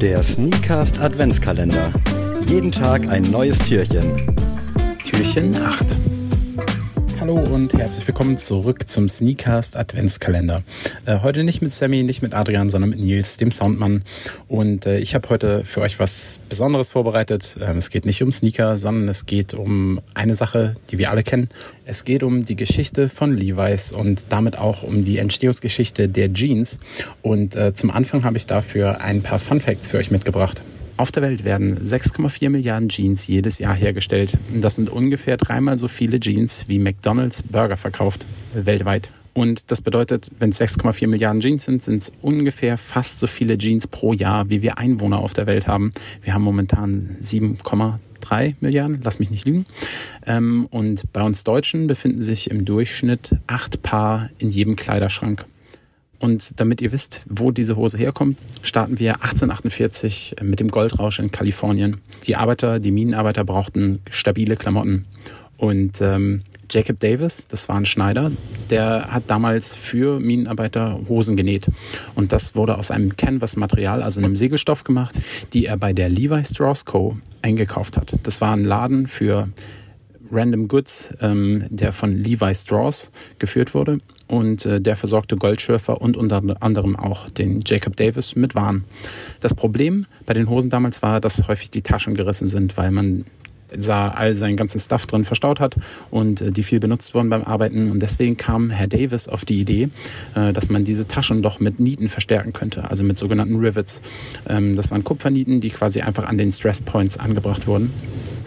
Der Sneakast Adventskalender. Jeden Tag ein neues Türchen. Türchen 8. Hallo und herzlich willkommen zurück zum Sneakast Adventskalender. Äh, heute nicht mit Sammy, nicht mit Adrian, sondern mit Nils, dem Soundmann. Und äh, ich habe heute für euch was Besonderes vorbereitet. Äh, es geht nicht um Sneaker, sondern es geht um eine Sache, die wir alle kennen. Es geht um die Geschichte von Levi's und damit auch um die Entstehungsgeschichte der Jeans. Und äh, zum Anfang habe ich dafür ein paar Fun Facts für euch mitgebracht. Auf der Welt werden 6,4 Milliarden Jeans jedes Jahr hergestellt. Das sind ungefähr dreimal so viele Jeans, wie McDonald's Burger verkauft, weltweit. Und das bedeutet, wenn es 6,4 Milliarden Jeans sind, sind es ungefähr fast so viele Jeans pro Jahr, wie wir Einwohner auf der Welt haben. Wir haben momentan 7,3 Milliarden, lass mich nicht lügen. Ähm, und bei uns Deutschen befinden sich im Durchschnitt acht Paar in jedem Kleiderschrank. Und damit ihr wisst, wo diese Hose herkommt, starten wir 1848 mit dem Goldrausch in Kalifornien. Die Arbeiter, die Minenarbeiter brauchten stabile Klamotten. Und ähm, Jacob Davis, das war ein Schneider, der hat damals für Minenarbeiter Hosen genäht. Und das wurde aus einem Canvas-Material, also einem Segelstoff gemacht, die er bei der Levi Strauss Co. eingekauft hat. Das war ein Laden für Random Goods, ähm, der von Levi Strauss geführt wurde und äh, der versorgte Goldschürfer und unter anderem auch den Jacob Davis mit Waren. Das Problem bei den Hosen damals war, dass häufig die Taschen gerissen sind, weil man sah all seinen ganzen Stuff drin verstaut hat und äh, die viel benutzt wurden beim Arbeiten. Und deswegen kam Herr Davis auf die Idee, äh, dass man diese Taschen doch mit Nieten verstärken könnte, also mit sogenannten Rivets. Ähm, das waren Kupfernieten, die quasi einfach an den Stress Points angebracht wurden.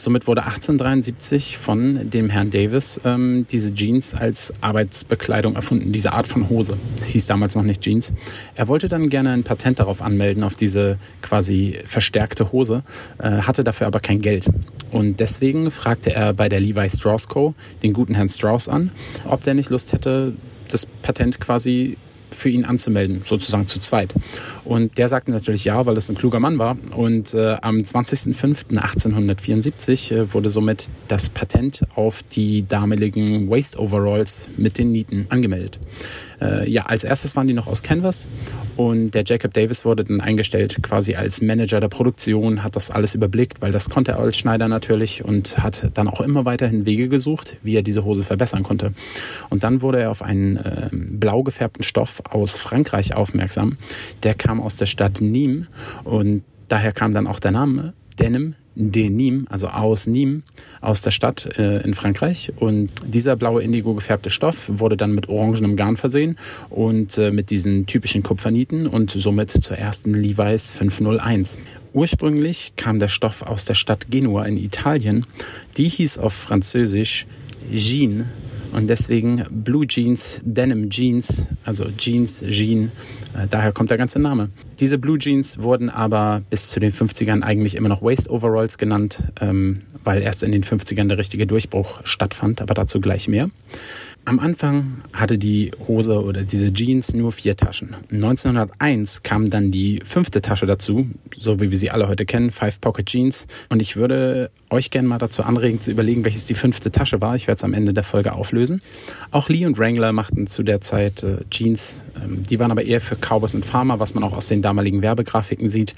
Somit wurde 1873 von dem Herrn Davis ähm, diese Jeans als Arbeitsbekleidung erfunden, diese Art von Hose. Das hieß damals noch nicht Jeans. Er wollte dann gerne ein Patent darauf anmelden, auf diese quasi verstärkte Hose, äh, hatte dafür aber kein Geld. Und deswegen fragte er bei der Levi Strauss Co. den guten Herrn Strauss an, ob der nicht Lust hätte, das Patent quasi für ihn anzumelden, sozusagen zu zweit. Und der sagte natürlich ja, weil es ein kluger Mann war. Und äh, am 20.05.1874 äh, wurde somit das Patent auf die damaligen Waist Overalls mit den Nieten angemeldet. Äh, ja, als erstes waren die noch aus Canvas und der Jacob Davis wurde dann eingestellt quasi als Manager der Produktion, hat das alles überblickt, weil das konnte er als Schneider natürlich und hat dann auch immer weiterhin Wege gesucht, wie er diese Hose verbessern konnte. Und dann wurde er auf einen äh, blau gefärbten Stoff aus Frankreich aufmerksam. Der kam aus der Stadt Nîmes und daher kam dann auch der Name Denim de Nîmes, also aus Nîmes, aus der Stadt äh, in Frankreich. Und dieser blaue indigo gefärbte Stoff wurde dann mit orangenem Garn versehen und äh, mit diesen typischen Kupfernieten und somit zur ersten Levi's 501. Ursprünglich kam der Stoff aus der Stadt Genua in Italien. Die hieß auf Französisch Jean und deswegen Blue Jeans, Denim Jeans, also Jeans, Jean, äh, daher kommt der ganze Name. Diese Blue Jeans wurden aber bis zu den 50ern eigentlich immer noch Waist Overalls genannt, ähm, weil erst in den 50ern der richtige Durchbruch stattfand, aber dazu gleich mehr. Am Anfang hatte die Hose oder diese Jeans nur vier Taschen. 1901 kam dann die fünfte Tasche dazu, so wie wir sie alle heute kennen, Five Pocket Jeans. Und ich würde euch gerne mal dazu anregen zu überlegen, welches die fünfte Tasche war. Ich werde es am Ende der Folge auflösen. Auch Lee und Wrangler machten zu der Zeit äh, Jeans. Ähm, die waren aber eher für Cowboys und Farmer, was man auch aus den damaligen Werbegrafiken sieht.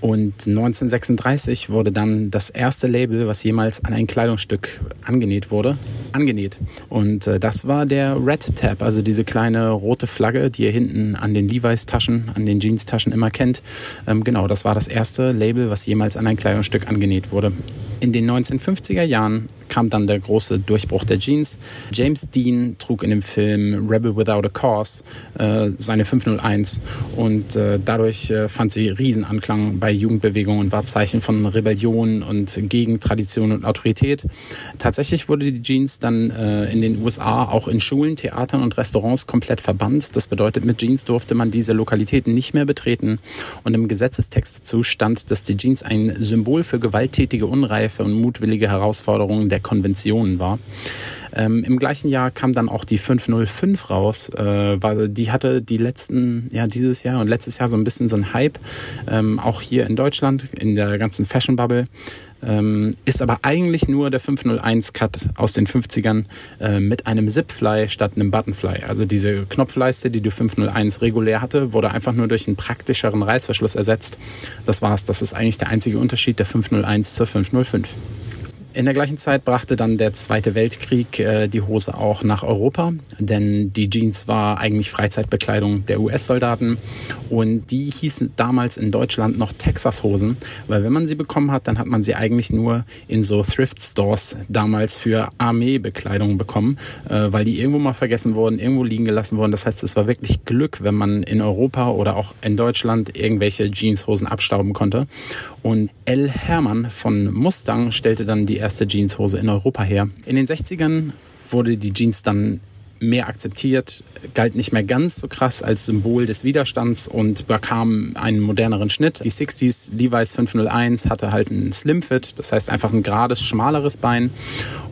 Und 1936 wurde dann das erste Label, was jemals an ein Kleidungsstück angenäht wurde, angenäht. Und äh, das war der Red Tab, also diese kleine rote Flagge, die ihr hinten an den Levi's Taschen, an den Jeans Taschen immer kennt. Ähm, genau, das war das erste Label, was jemals an ein Kleidungsstück angenäht wurde. In den 1950er Jahren kam dann der große Durchbruch der Jeans. James Dean trug in dem Film Rebel Without a Cause äh, seine 501 und äh, dadurch äh, fand sie Riesenanklang bei Jugendbewegungen und war Zeichen von Rebellion und gegen Tradition und Autorität. Tatsächlich wurde die Jeans dann äh, in den USA auch in Schulen, Theatern und Restaurants komplett verbannt. Das bedeutet, mit Jeans durfte man diese Lokalitäten nicht mehr betreten und im Gesetzestext dazu stand, dass die Jeans ein Symbol für gewalttätige, unreife und mutwillige Herausforderungen der Konventionen war. Ähm, Im gleichen Jahr kam dann auch die 505 raus, äh, weil die hatte die letzten, ja dieses Jahr und letztes Jahr so ein bisschen so ein Hype, ähm, auch hier in Deutschland, in der ganzen Fashion Bubble. Ähm, ist aber eigentlich nur der 501 Cut aus den 50ern äh, mit einem Zipfly statt einem Buttonfly. Also diese Knopfleiste, die die 501 regulär hatte, wurde einfach nur durch einen praktischeren Reißverschluss ersetzt. Das war's. Das ist eigentlich der einzige Unterschied der 501 zur 505. In der gleichen Zeit brachte dann der Zweite Weltkrieg äh, die Hose auch nach Europa, denn die Jeans war eigentlich Freizeitbekleidung der US-Soldaten und die hießen damals in Deutschland noch Texas-Hosen, weil wenn man sie bekommen hat, dann hat man sie eigentlich nur in so Thrift-Stores damals für Armeebekleidung bekommen, äh, weil die irgendwo mal vergessen wurden, irgendwo liegen gelassen wurden. Das heißt, es war wirklich Glück, wenn man in Europa oder auch in Deutschland irgendwelche Jeanshosen abstauben konnte. Und L. Hermann von Mustang stellte dann die erste Jeanshose in Europa her. In den 60ern wurde die Jeans dann mehr akzeptiert, galt nicht mehr ganz so krass als Symbol des Widerstands und bekam einen moderneren Schnitt. Die 60s Levi's 501 hatte halt einen Slimfit, das heißt einfach ein gerades, schmaleres Bein.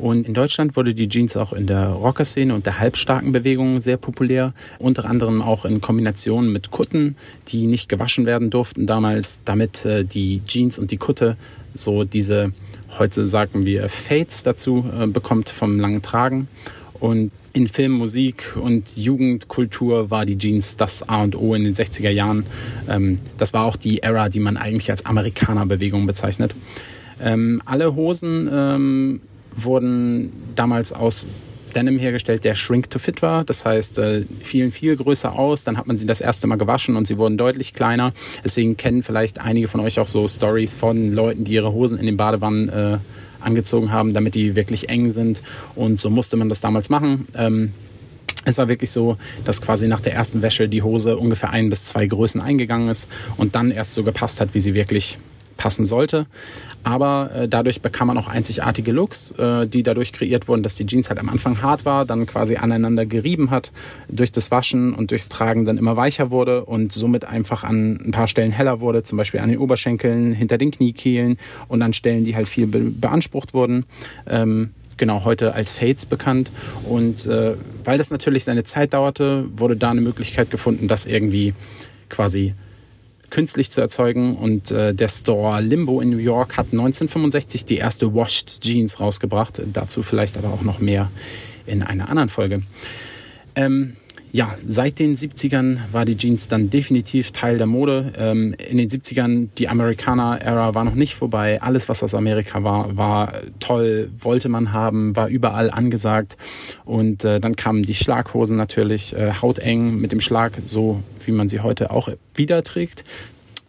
Und in Deutschland wurde die Jeans auch in der Rockerszene und der halbstarken Bewegung sehr populär, unter anderem auch in Kombination mit Kutten, die nicht gewaschen werden durften damals, damit äh, die Jeans und die Kutte so diese heute sagen wir Fates dazu äh, bekommt vom langen Tragen. Und in Film, Musik und Jugendkultur war die Jeans das A und O in den 60er Jahren. Ähm, das war auch die Ära, die man eigentlich als Amerikanerbewegung bezeichnet. Ähm, alle Hosen ähm, wurden damals aus Denim hergestellt, der Shrink to Fit war. Das heißt, äh, fielen viel größer aus. Dann hat man sie das erste Mal gewaschen und sie wurden deutlich kleiner. Deswegen kennen vielleicht einige von euch auch so Stories von Leuten, die ihre Hosen in den Badewannen äh, angezogen haben, damit die wirklich eng sind. Und so musste man das damals machen. Ähm, es war wirklich so, dass quasi nach der ersten Wäsche die Hose ungefähr ein bis zwei Größen eingegangen ist und dann erst so gepasst hat, wie sie wirklich passen sollte. Aber äh, dadurch bekam man auch einzigartige Looks, äh, die dadurch kreiert wurden, dass die Jeans halt am Anfang hart war, dann quasi aneinander gerieben hat, durch das Waschen und durchs Tragen dann immer weicher wurde und somit einfach an ein paar Stellen heller wurde, zum Beispiel an den Oberschenkeln, hinter den Kniekehlen und an Stellen, die halt viel be beansprucht wurden. Ähm, genau heute als Fates bekannt. Und äh, weil das natürlich seine Zeit dauerte, wurde da eine Möglichkeit gefunden, das irgendwie quasi künstlich zu erzeugen. Und äh, der Store Limbo in New York hat 1965 die erste Washed Jeans rausgebracht. Dazu vielleicht aber auch noch mehr in einer anderen Folge. Ähm, ja, seit den 70ern war die Jeans dann definitiv Teil der Mode. Ähm, in den 70ern, die Amerikaner-Ära war noch nicht vorbei. Alles, was aus Amerika war, war toll, wollte man haben, war überall angesagt. Und äh, dann kamen die Schlaghosen natürlich, äh, hauteng mit dem Schlag, so wie man sie heute auch wieder trägt.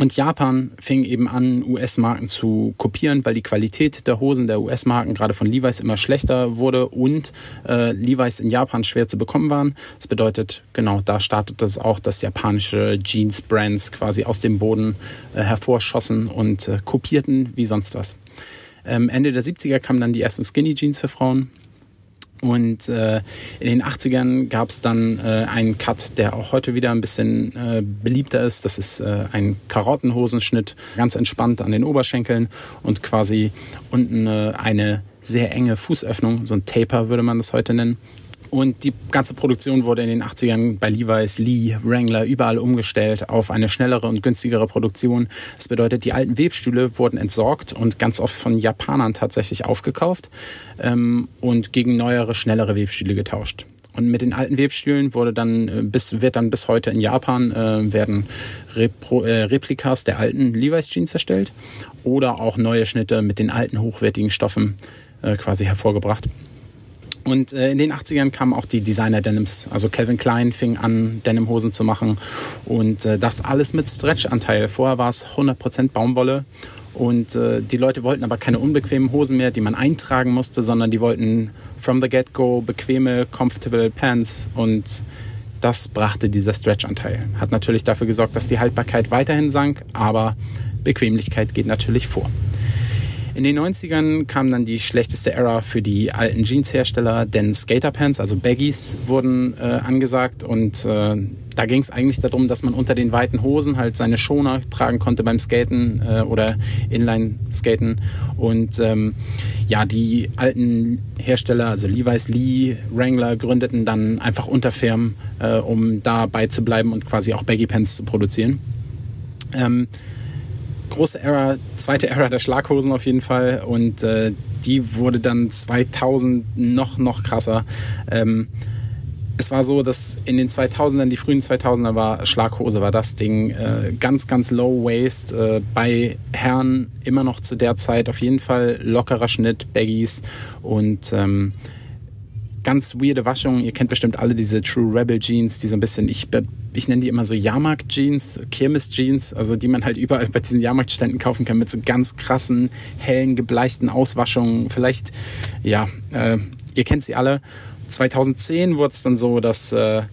Und Japan fing eben an, US-Marken zu kopieren, weil die Qualität der Hosen der US-Marken gerade von Levi's immer schlechter wurde und äh, Levi's in Japan schwer zu bekommen waren. Das bedeutet, genau, da startet es auch, dass japanische Jeans-Brands quasi aus dem Boden äh, hervorschossen und äh, kopierten wie sonst was. Ähm, Ende der 70er kamen dann die ersten Skinny Jeans für Frauen. Und äh, in den 80ern gab es dann äh, einen Cut, der auch heute wieder ein bisschen äh, beliebter ist. Das ist äh, ein Karottenhosenschnitt, ganz entspannt an den Oberschenkeln und quasi unten äh, eine sehr enge Fußöffnung, so ein Taper würde man das heute nennen. Und die ganze Produktion wurde in den 80ern bei Levi's, Lee, Wrangler überall umgestellt auf eine schnellere und günstigere Produktion. Das bedeutet, die alten Webstühle wurden entsorgt und ganz oft von Japanern tatsächlich aufgekauft ähm, und gegen neuere, schnellere Webstühle getauscht. Und mit den alten Webstühlen wurde dann äh, bis, wird dann bis heute in Japan äh, werden Repro, äh, Replikas der alten Levi's Jeans erstellt oder auch neue Schnitte mit den alten hochwertigen Stoffen äh, quasi hervorgebracht. Und äh, in den 80ern kamen auch die Designer-Denims. Also Calvin Klein fing an, Denimhosen zu machen. Und äh, das alles mit Stretch-Anteil. Vorher war es 100% Baumwolle. Und äh, die Leute wollten aber keine unbequemen Hosen mehr, die man eintragen musste, sondern die wollten from the get-go bequeme, comfortable Pants. Und das brachte dieser Stretch-Anteil. Hat natürlich dafür gesorgt, dass die Haltbarkeit weiterhin sank, aber Bequemlichkeit geht natürlich vor. In den 90ern kam dann die schlechteste Ära für die alten Jeans-Hersteller, denn Skaterpants, also Baggies, wurden äh, angesagt und äh, da ging es eigentlich darum, dass man unter den weiten Hosen halt seine Schoner tragen konnte beim Skaten äh, oder Inline-Skaten. Und ähm, ja, die alten Hersteller, also Levi's, Lee, Wrangler, gründeten dann einfach Unterfirmen, äh, um dabei zu bleiben und quasi auch Baggy Pants zu produzieren. Ähm, große Ära, zweite Ära der Schlaghosen auf jeden Fall und äh, die wurde dann 2000 noch, noch krasser. Ähm, es war so, dass in den 2000ern, die frühen 2000er war Schlaghose, war das Ding äh, ganz, ganz low waist. Äh, bei Herren immer noch zu der Zeit auf jeden Fall lockerer Schnitt, Baggies und ähm, ganz weirde Waschungen. Ihr kennt bestimmt alle diese True Rebel Jeans, die so ein bisschen, ich, ich nenne die immer so Jahrmarkt Jeans, Kirmes Jeans, also die man halt überall bei diesen Jahrmarktständen kaufen kann mit so ganz krassen, hellen, gebleichten Auswaschungen. Vielleicht, ja, äh, ihr kennt sie alle. 2010 wurde es dann so, dass äh,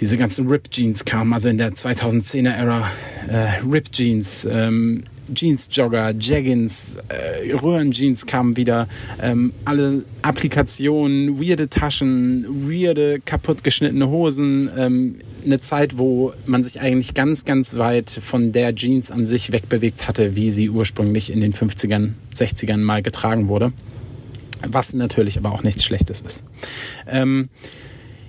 diese ganzen Rip Jeans kamen, also in der 2010er Ära äh, Rip Jeans, ähm, Jeans-Jogger, Jaggins, äh, Röhrenjeans kamen wieder, ähm, alle Applikationen, weirde Taschen, weirde kaputt geschnittene Hosen, ähm, eine Zeit, wo man sich eigentlich ganz, ganz weit von der Jeans an sich wegbewegt hatte, wie sie ursprünglich in den 50ern, 60ern mal getragen wurde. Was natürlich aber auch nichts Schlechtes ist. Ähm,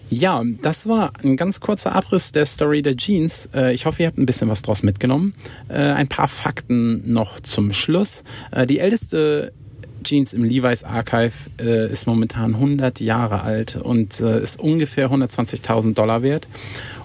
ja, das war ein ganz kurzer Abriss der Story der Jeans. Äh, ich hoffe, ihr habt ein bisschen was draus mitgenommen. Äh, ein paar Fakten noch zum Schluss. Äh, die älteste Jeans im Levi's Archive ist momentan 100 Jahre alt und ist ungefähr 120.000 Dollar wert.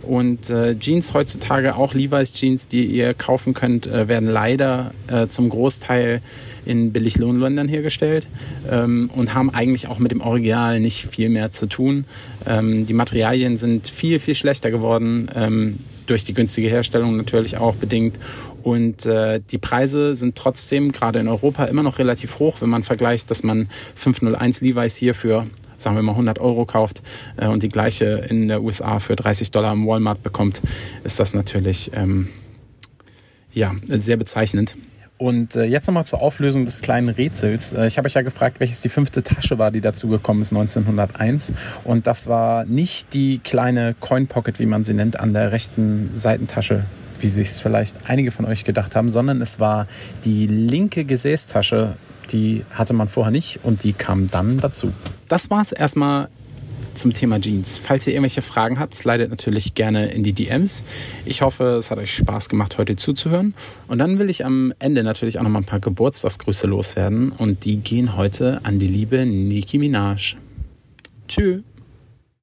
Und äh, Jeans heutzutage, auch Levi's Jeans, die ihr kaufen könnt, äh, werden leider äh, zum Großteil in Billiglohnländern hergestellt ähm, und haben eigentlich auch mit dem Original nicht viel mehr zu tun. Ähm, die Materialien sind viel, viel schlechter geworden, ähm, durch die günstige Herstellung natürlich auch bedingt. Und äh, die Preise sind trotzdem gerade in Europa immer noch relativ hoch, wenn man vergleicht, dass man 501 Levi's hier für sagen wir mal 100 Euro kauft äh, und die gleiche in der USA für 30 Dollar im Walmart bekommt, ist das natürlich ähm, ja sehr bezeichnend. Und äh, jetzt nochmal zur Auflösung des kleinen Rätsels. Äh, ich habe euch ja gefragt, welches die fünfte Tasche war, die dazugekommen ist 1901. Und das war nicht die kleine Coin Pocket, wie man sie nennt, an der rechten Seitentasche, wie sich es vielleicht einige von euch gedacht haben, sondern es war die linke Gesäßtasche. Die hatte man vorher nicht und die kam dann dazu. Das war es erstmal zum Thema Jeans. Falls ihr irgendwelche Fragen habt, slidet natürlich gerne in die DMs. Ich hoffe, es hat euch Spaß gemacht, heute zuzuhören. Und dann will ich am Ende natürlich auch noch mal ein paar Geburtstagsgrüße loswerden. Und die gehen heute an die liebe Nicki Minaj. Tschüss.